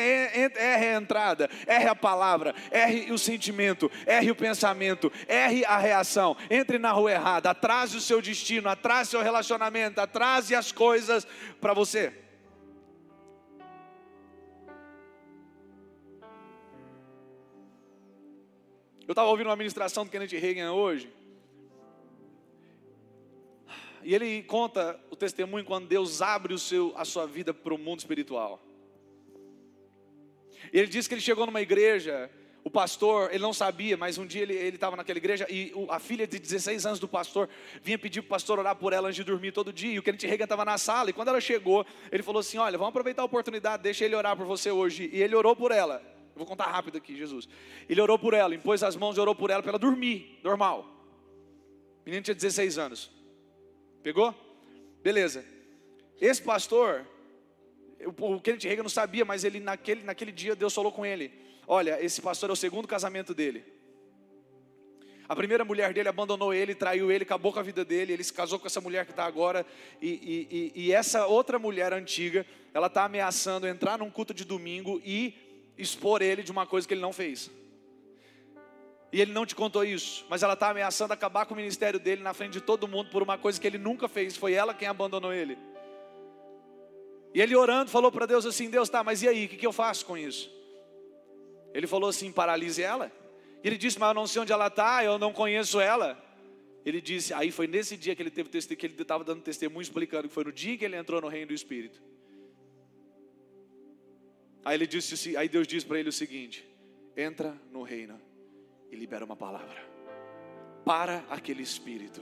erre a entrada, erre a palavra, erre o sentimento, erre o pensamento, erre a reação, entre na rua errada, atrase o seu destino, atrase seu relacionamento, atrase as coisas para você. Eu estava ouvindo uma ministração do Kenneth Reagan hoje. E ele conta o testemunho quando Deus abre o seu, a sua vida para o mundo espiritual. E ele diz que ele chegou numa igreja, o pastor, ele não sabia, mas um dia ele estava naquela igreja e a filha de 16 anos do pastor vinha pedir para o pastor orar por ela antes de dormir todo dia. E o Kenneth Reagan estava na sala e quando ela chegou, ele falou assim: Olha, vamos aproveitar a oportunidade, deixa ele orar por você hoje. E ele orou por ela vou contar rápido aqui, Jesus. Ele orou por ela, impôs as mãos e orou por ela para ela dormir, normal. O menino tinha 16 anos. Pegou? Beleza. Esse pastor, o Kenneth Reagan não sabia, mas ele naquele, naquele dia Deus falou com ele: Olha, esse pastor é o segundo casamento dele. A primeira mulher dele abandonou ele, traiu ele, acabou com a vida dele. Ele se casou com essa mulher que está agora. E, e, e, e, essa outra mulher antiga, ela está ameaçando entrar num culto de domingo e expor ele de uma coisa que ele não fez. E ele não te contou isso, mas ela está ameaçando acabar com o ministério dele na frente de todo mundo por uma coisa que ele nunca fez. Foi ela quem abandonou ele. E ele orando falou para Deus assim: Deus, tá, mas e aí, o que, que eu faço com isso? Ele falou assim: paralise ela. E ele disse: Mas eu não sei onde ela está, eu não conheço ela. Ele disse: Aí foi nesse dia que ele teve que ele estava dando testemunho explicando que foi no dia que ele entrou no reino do Espírito. Aí, ele disse, aí Deus disse para ele o seguinte: entra no reino e libera uma palavra para aquele espírito.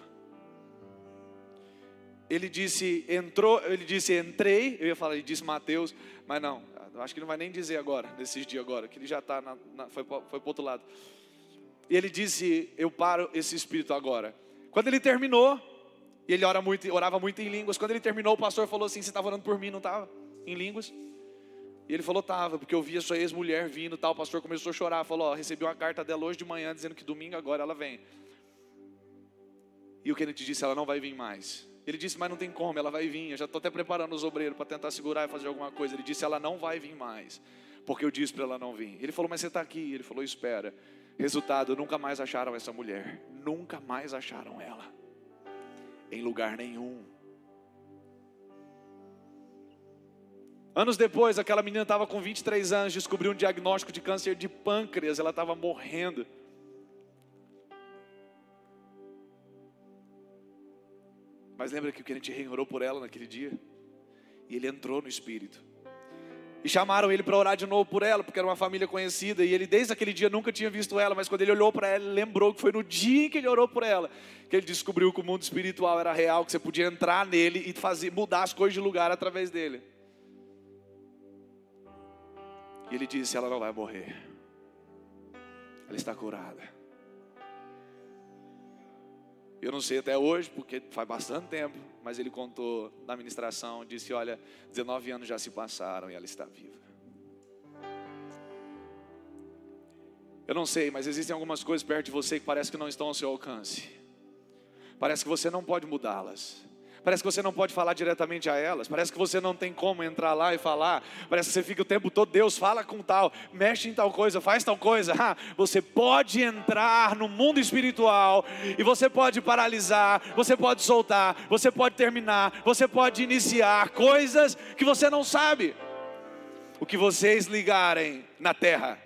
ele disse, entrou, ele disse, entrei, eu ia falar, ele disse Mateus, mas não, acho que não vai nem dizer agora, nesses dias agora, que ele já está, foi, foi para outro lado. E ele disse, eu paro esse espírito agora. Quando ele terminou, ele ora muito, orava muito em línguas, quando ele terminou, o pastor falou assim, você estava orando por mim, não estava? Em línguas? E ele falou, estava, porque eu vi a sua ex-mulher vindo tal, o pastor começou a chorar, falou, ó, recebi uma carta dela hoje de manhã, dizendo que domingo agora ela vem. E o Kennedy disse, ela não vai vir mais. Ele disse, mas não tem como, ela vai vir. Eu já estou até preparando os obreiros para tentar segurar e fazer alguma coisa. Ele disse, ela não vai vir mais, porque eu disse para ela não vir. Ele falou, mas você está aqui. Ele falou, espera. Resultado, nunca mais acharam essa mulher. Nunca mais acharam ela. Em lugar nenhum. Anos depois, aquela menina estava com 23 anos, descobriu um diagnóstico de câncer de pâncreas, ela estava morrendo. Mas lembra que o crente orou por ela naquele dia? E ele entrou no Espírito. E chamaram ele para orar de novo por ela, porque era uma família conhecida. E ele, desde aquele dia, nunca tinha visto ela. Mas quando ele olhou para ela, ele lembrou que foi no dia que ele orou por ela que ele descobriu que o mundo espiritual era real, que você podia entrar nele e fazer, mudar as coisas de lugar através dele. E ele disse: Ela não vai morrer, ela está curada. Eu não sei até hoje, porque faz bastante tempo, mas ele contou na ministração, disse: Olha, 19 anos já se passaram e ela está viva. Eu não sei, mas existem algumas coisas perto de você que parece que não estão ao seu alcance. Parece que você não pode mudá-las. Parece que você não pode falar diretamente a elas. Parece que você não tem como entrar lá e falar. Parece que você fica o tempo todo, Deus fala com tal, mexe em tal coisa, faz tal coisa. Ah, você pode entrar no mundo espiritual e você pode paralisar, você pode soltar, você pode terminar, você pode iniciar coisas que você não sabe. O que vocês ligarem na terra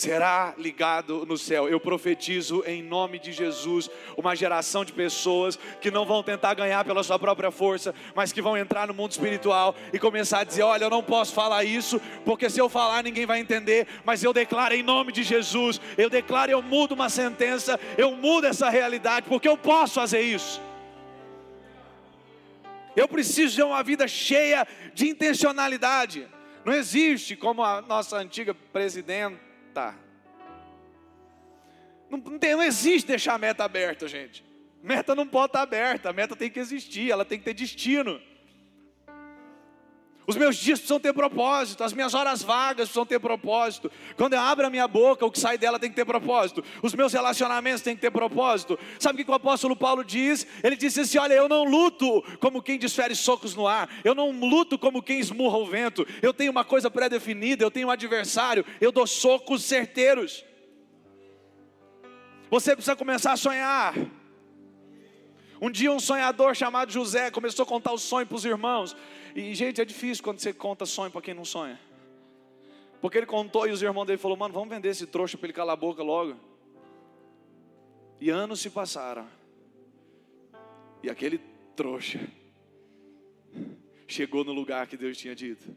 será ligado no céu. Eu profetizo em nome de Jesus uma geração de pessoas que não vão tentar ganhar pela sua própria força, mas que vão entrar no mundo espiritual e começar a dizer: Olha, eu não posso falar isso, porque se eu falar ninguém vai entender, mas eu declaro em nome de Jesus, eu declaro, eu mudo uma sentença, eu mudo essa realidade, porque eu posso fazer isso. Eu preciso de uma vida cheia de intencionalidade. Não existe como a nossa antiga presidenta Tá. Não, não existe deixar a meta aberta, gente. Meta não pode estar aberta, a meta tem que existir, ela tem que ter destino. Os meus dias precisam ter propósito, as minhas horas vagas precisam ter propósito. Quando eu abro a minha boca, o que sai dela tem que ter propósito. Os meus relacionamentos têm que ter propósito. Sabe o que o apóstolo Paulo diz? Ele disse assim: Olha, eu não luto como quem desfere socos no ar, eu não luto como quem esmurra o vento. Eu tenho uma coisa pré-definida, eu tenho um adversário, eu dou socos certeiros. Você precisa começar a sonhar. Um dia um sonhador chamado José começou a contar o sonho para os irmãos. E, gente, é difícil quando você conta sonho para quem não sonha. Porque ele contou e os irmãos dele falaram: Mano, vamos vender esse trouxa para ele calar a boca logo. E anos se passaram. E aquele trouxa chegou no lugar que Deus tinha dito.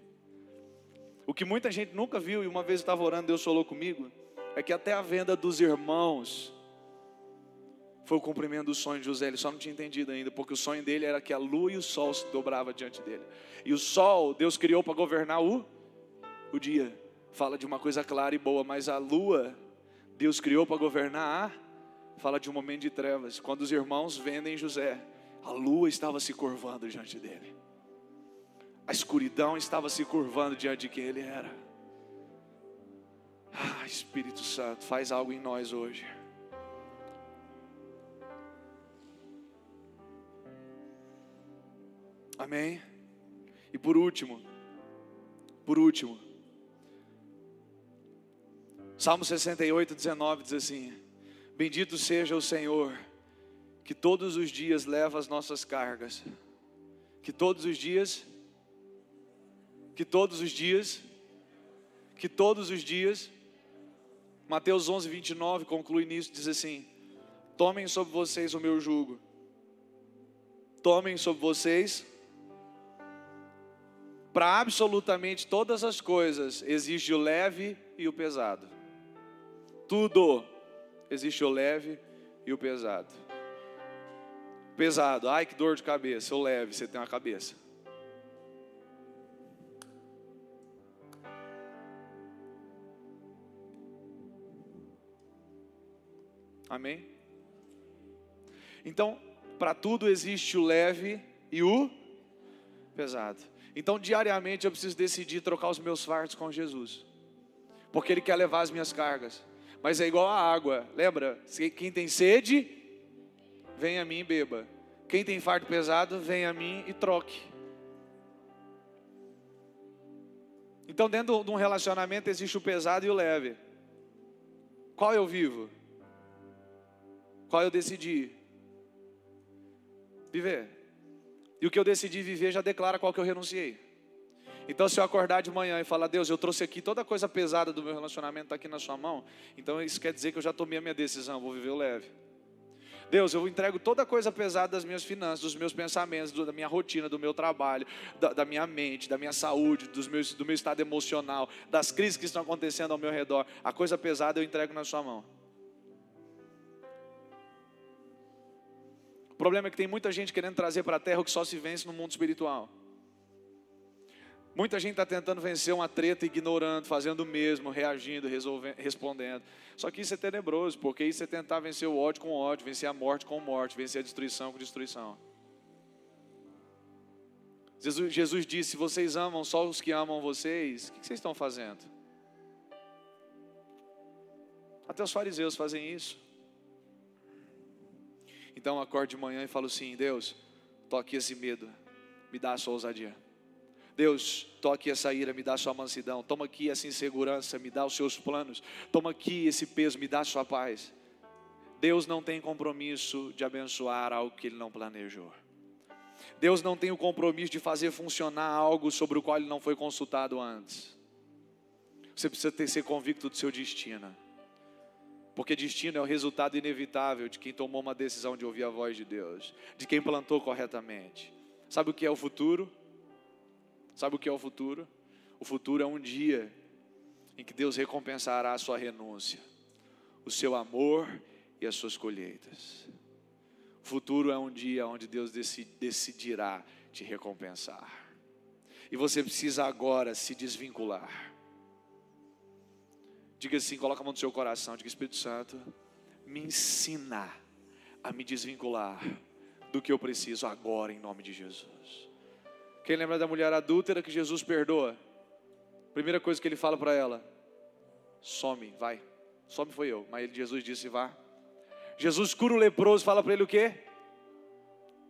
O que muita gente nunca viu, e uma vez estava orando, Deus falou comigo, é que até a venda dos irmãos foi o cumprimento do sonho de José. Ele só não tinha entendido ainda, porque o sonho dele era que a lua e o sol se dobravam diante dele. E o sol, Deus criou para governar o, o dia. Fala de uma coisa clara e boa, mas a lua, Deus criou para governar a, fala de um momento de trevas. Quando os irmãos vendem José, a lua estava se curvando diante dele. A escuridão estava se curvando diante de quem ele era. Ah, Espírito Santo, faz algo em nós hoje. Amém? E por último, por último, Salmo 68, 19 diz assim: Bendito seja o Senhor, que todos os dias leva as nossas cargas, que todos os dias, que todos os dias, que todos os dias, Mateus 11, 29 conclui nisso, diz assim: Tomem sobre vocês o meu jugo, tomem sobre vocês para absolutamente todas as coisas existe o leve e o pesado. Tudo existe o leve e o pesado. Pesado, ai que dor de cabeça. Ou leve, você tem uma cabeça. Amém? Então, para tudo existe o leve e o pesado. Então, diariamente eu preciso decidir trocar os meus fardos com Jesus, porque Ele quer levar as minhas cargas. Mas é igual a água, lembra? Quem tem sede, vem a mim e beba. Quem tem fardo pesado, vem a mim e troque. Então, dentro de um relacionamento existe o pesado e o leve. Qual eu vivo? Qual eu decidi viver? E o que eu decidi viver já declara qual que eu renunciei. Então, se eu acordar de manhã e falar, Deus, eu trouxe aqui toda a coisa pesada do meu relacionamento, está aqui na sua mão, então isso quer dizer que eu já tomei a minha decisão, vou viver o leve. Deus, eu entrego toda a coisa pesada das minhas finanças, dos meus pensamentos, da minha rotina, do meu trabalho, da, da minha mente, da minha saúde, meus, do meu estado emocional, das crises que estão acontecendo ao meu redor. A coisa pesada eu entrego na sua mão. O problema é que tem muita gente querendo trazer para a terra o que só se vence no mundo espiritual. Muita gente está tentando vencer uma treta, ignorando, fazendo o mesmo, reagindo, resolvendo, respondendo. Só que isso é tenebroso, porque isso é tentar vencer o ódio com ódio, vencer a morte com morte, vencer a destruição com destruição. Jesus, Jesus disse: se vocês amam só os que amam vocês, o que vocês estão fazendo? Até os fariseus fazem isso. Então acorde de manhã e falo assim: Deus, toque esse medo, me dá a sua ousadia. Deus, toque essa ira, me dá a sua mansidão. Toma aqui essa insegurança, me dá os seus planos. Toma aqui esse peso, me dá a sua paz. Deus não tem compromisso de abençoar algo que Ele não planejou. Deus não tem o compromisso de fazer funcionar algo sobre o qual Ele não foi consultado antes. Você precisa ter, ser convicto do seu destino. Porque destino é o resultado inevitável de quem tomou uma decisão de ouvir a voz de Deus, de quem plantou corretamente. Sabe o que é o futuro? Sabe o que é o futuro? O futuro é um dia em que Deus recompensará a sua renúncia, o seu amor e as suas colheitas. O futuro é um dia onde Deus decidirá te recompensar. E você precisa agora se desvincular Diga assim, coloca a mão no seu coração, diga Espírito Santo, me ensina a me desvincular do que eu preciso agora em nome de Jesus. Quem lembra da mulher adúltera que Jesus perdoa? Primeira coisa que ele fala para ela: some, vai. Some foi eu, mas Jesus disse: vá. Jesus cura o leproso, fala para ele o quê?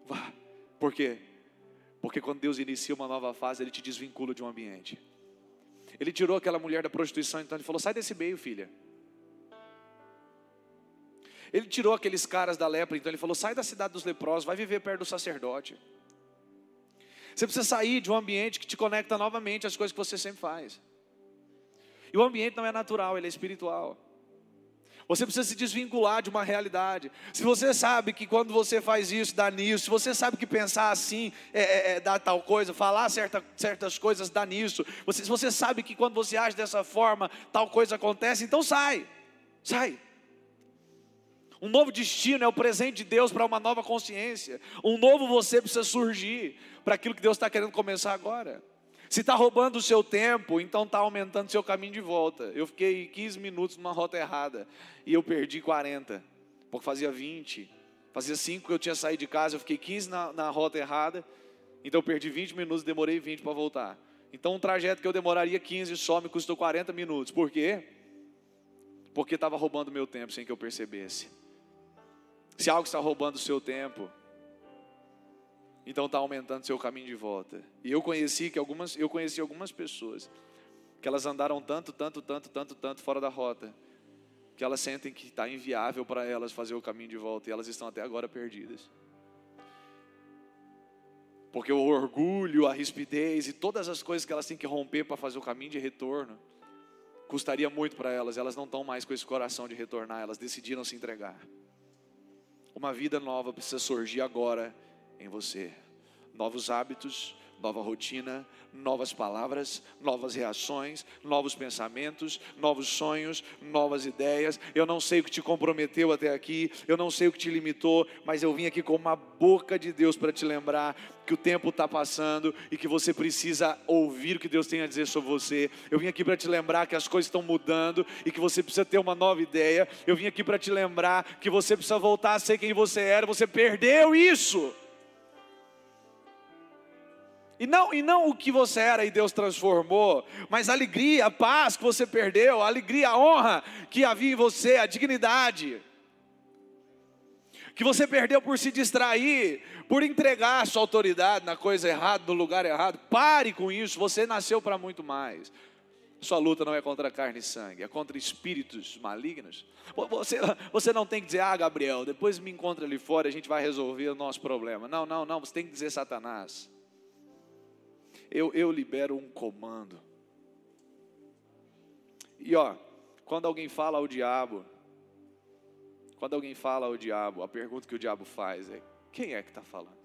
Vá. Por quê? Porque quando Deus inicia uma nova fase, Ele te desvincula de um ambiente. Ele tirou aquela mulher da prostituição, então ele falou: sai desse meio, filha. Ele tirou aqueles caras da lepra, então ele falou: sai da cidade dos leprosos, vai viver perto do sacerdote. Você precisa sair de um ambiente que te conecta novamente às coisas que você sempre faz. E o ambiente não é natural, ele é espiritual. Você precisa se desvincular de uma realidade. Se você sabe que quando você faz isso dá nisso, se você sabe que pensar assim é, é, é, dá tal coisa, falar certa, certas coisas dá nisso, você, se você sabe que quando você age dessa forma tal coisa acontece, então sai, sai. Um novo destino é o presente de Deus para uma nova consciência. Um novo você precisa surgir para aquilo que Deus está querendo começar agora. Se está roubando o seu tempo, então está aumentando o seu caminho de volta. Eu fiquei 15 minutos numa rota errada e eu perdi 40, porque fazia 20. Fazia 5 que eu tinha saído de casa, eu fiquei 15 na, na rota errada, então eu perdi 20 minutos e demorei 20 para voltar. Então um trajeto que eu demoraria 15 só me custou 40 minutos. Por quê? Porque estava roubando meu tempo sem que eu percebesse. Se algo está roubando o seu tempo, então está aumentando seu caminho de volta. E eu conheci que algumas, eu conheci algumas pessoas que elas andaram tanto, tanto, tanto, tanto, tanto fora da rota, que elas sentem que está inviável para elas fazer o caminho de volta e elas estão até agora perdidas. Porque o orgulho, a rispidez e todas as coisas que elas têm que romper para fazer o caminho de retorno, custaria muito para elas. Elas não estão mais com esse coração de retornar, elas decidiram se entregar. Uma vida nova precisa surgir agora em você. Novos hábitos, nova rotina, novas palavras, novas reações, novos pensamentos, novos sonhos, novas ideias. Eu não sei o que te comprometeu até aqui, eu não sei o que te limitou, mas eu vim aqui com uma boca de Deus para te lembrar que o tempo está passando e que você precisa ouvir o que Deus tem a dizer sobre você. Eu vim aqui para te lembrar que as coisas estão mudando e que você precisa ter uma nova ideia. Eu vim aqui para te lembrar que você precisa voltar a ser quem você era. Você perdeu isso. E não, e não o que você era e Deus transformou, mas a alegria, a paz que você perdeu, a alegria, a honra que havia em você, a dignidade. Que você perdeu por se distrair, por entregar sua autoridade na coisa errada, no lugar errado. Pare com isso, você nasceu para muito mais. Sua luta não é contra carne e sangue, é contra espíritos malignos. Você, você não tem que dizer, ah, Gabriel, depois me encontra ali fora, a gente vai resolver o nosso problema. Não, não, não, você tem que dizer Satanás eu, eu libero um comando. E ó, quando alguém fala ao diabo, quando alguém fala ao diabo, a pergunta que o diabo faz é: quem é que está falando?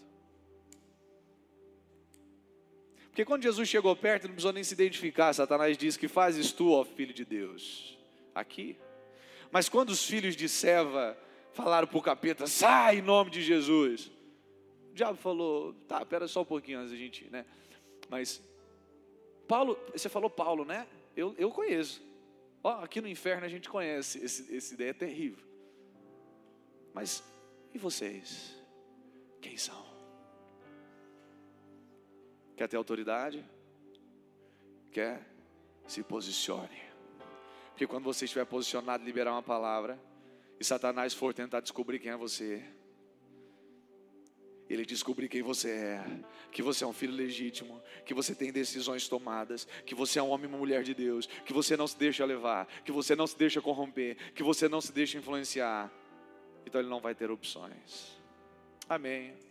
Porque quando Jesus chegou perto, não precisou nem se identificar. Satanás disse: Que fazes tu, ó filho de Deus? Aqui. Mas quando os filhos de Seva falaram para o capeta: Sai em nome de Jesus. O diabo falou: Tá, espera só um pouquinho antes a gente, né? Mas, Paulo, você falou Paulo, né? Eu, eu conheço. Ó, aqui no inferno a gente conhece, esse, essa ideia é terrível. Mas, e vocês? Quem são? Quer ter autoridade? Quer? Se posicione. Porque quando você estiver posicionado, liberar uma palavra, e Satanás for tentar descobrir quem é você, ele descobrir quem você é, que você é um filho legítimo, que você tem decisões tomadas, que você é um homem e uma mulher de Deus, que você não se deixa levar, que você não se deixa corromper, que você não se deixa influenciar. Então ele não vai ter opções. Amém.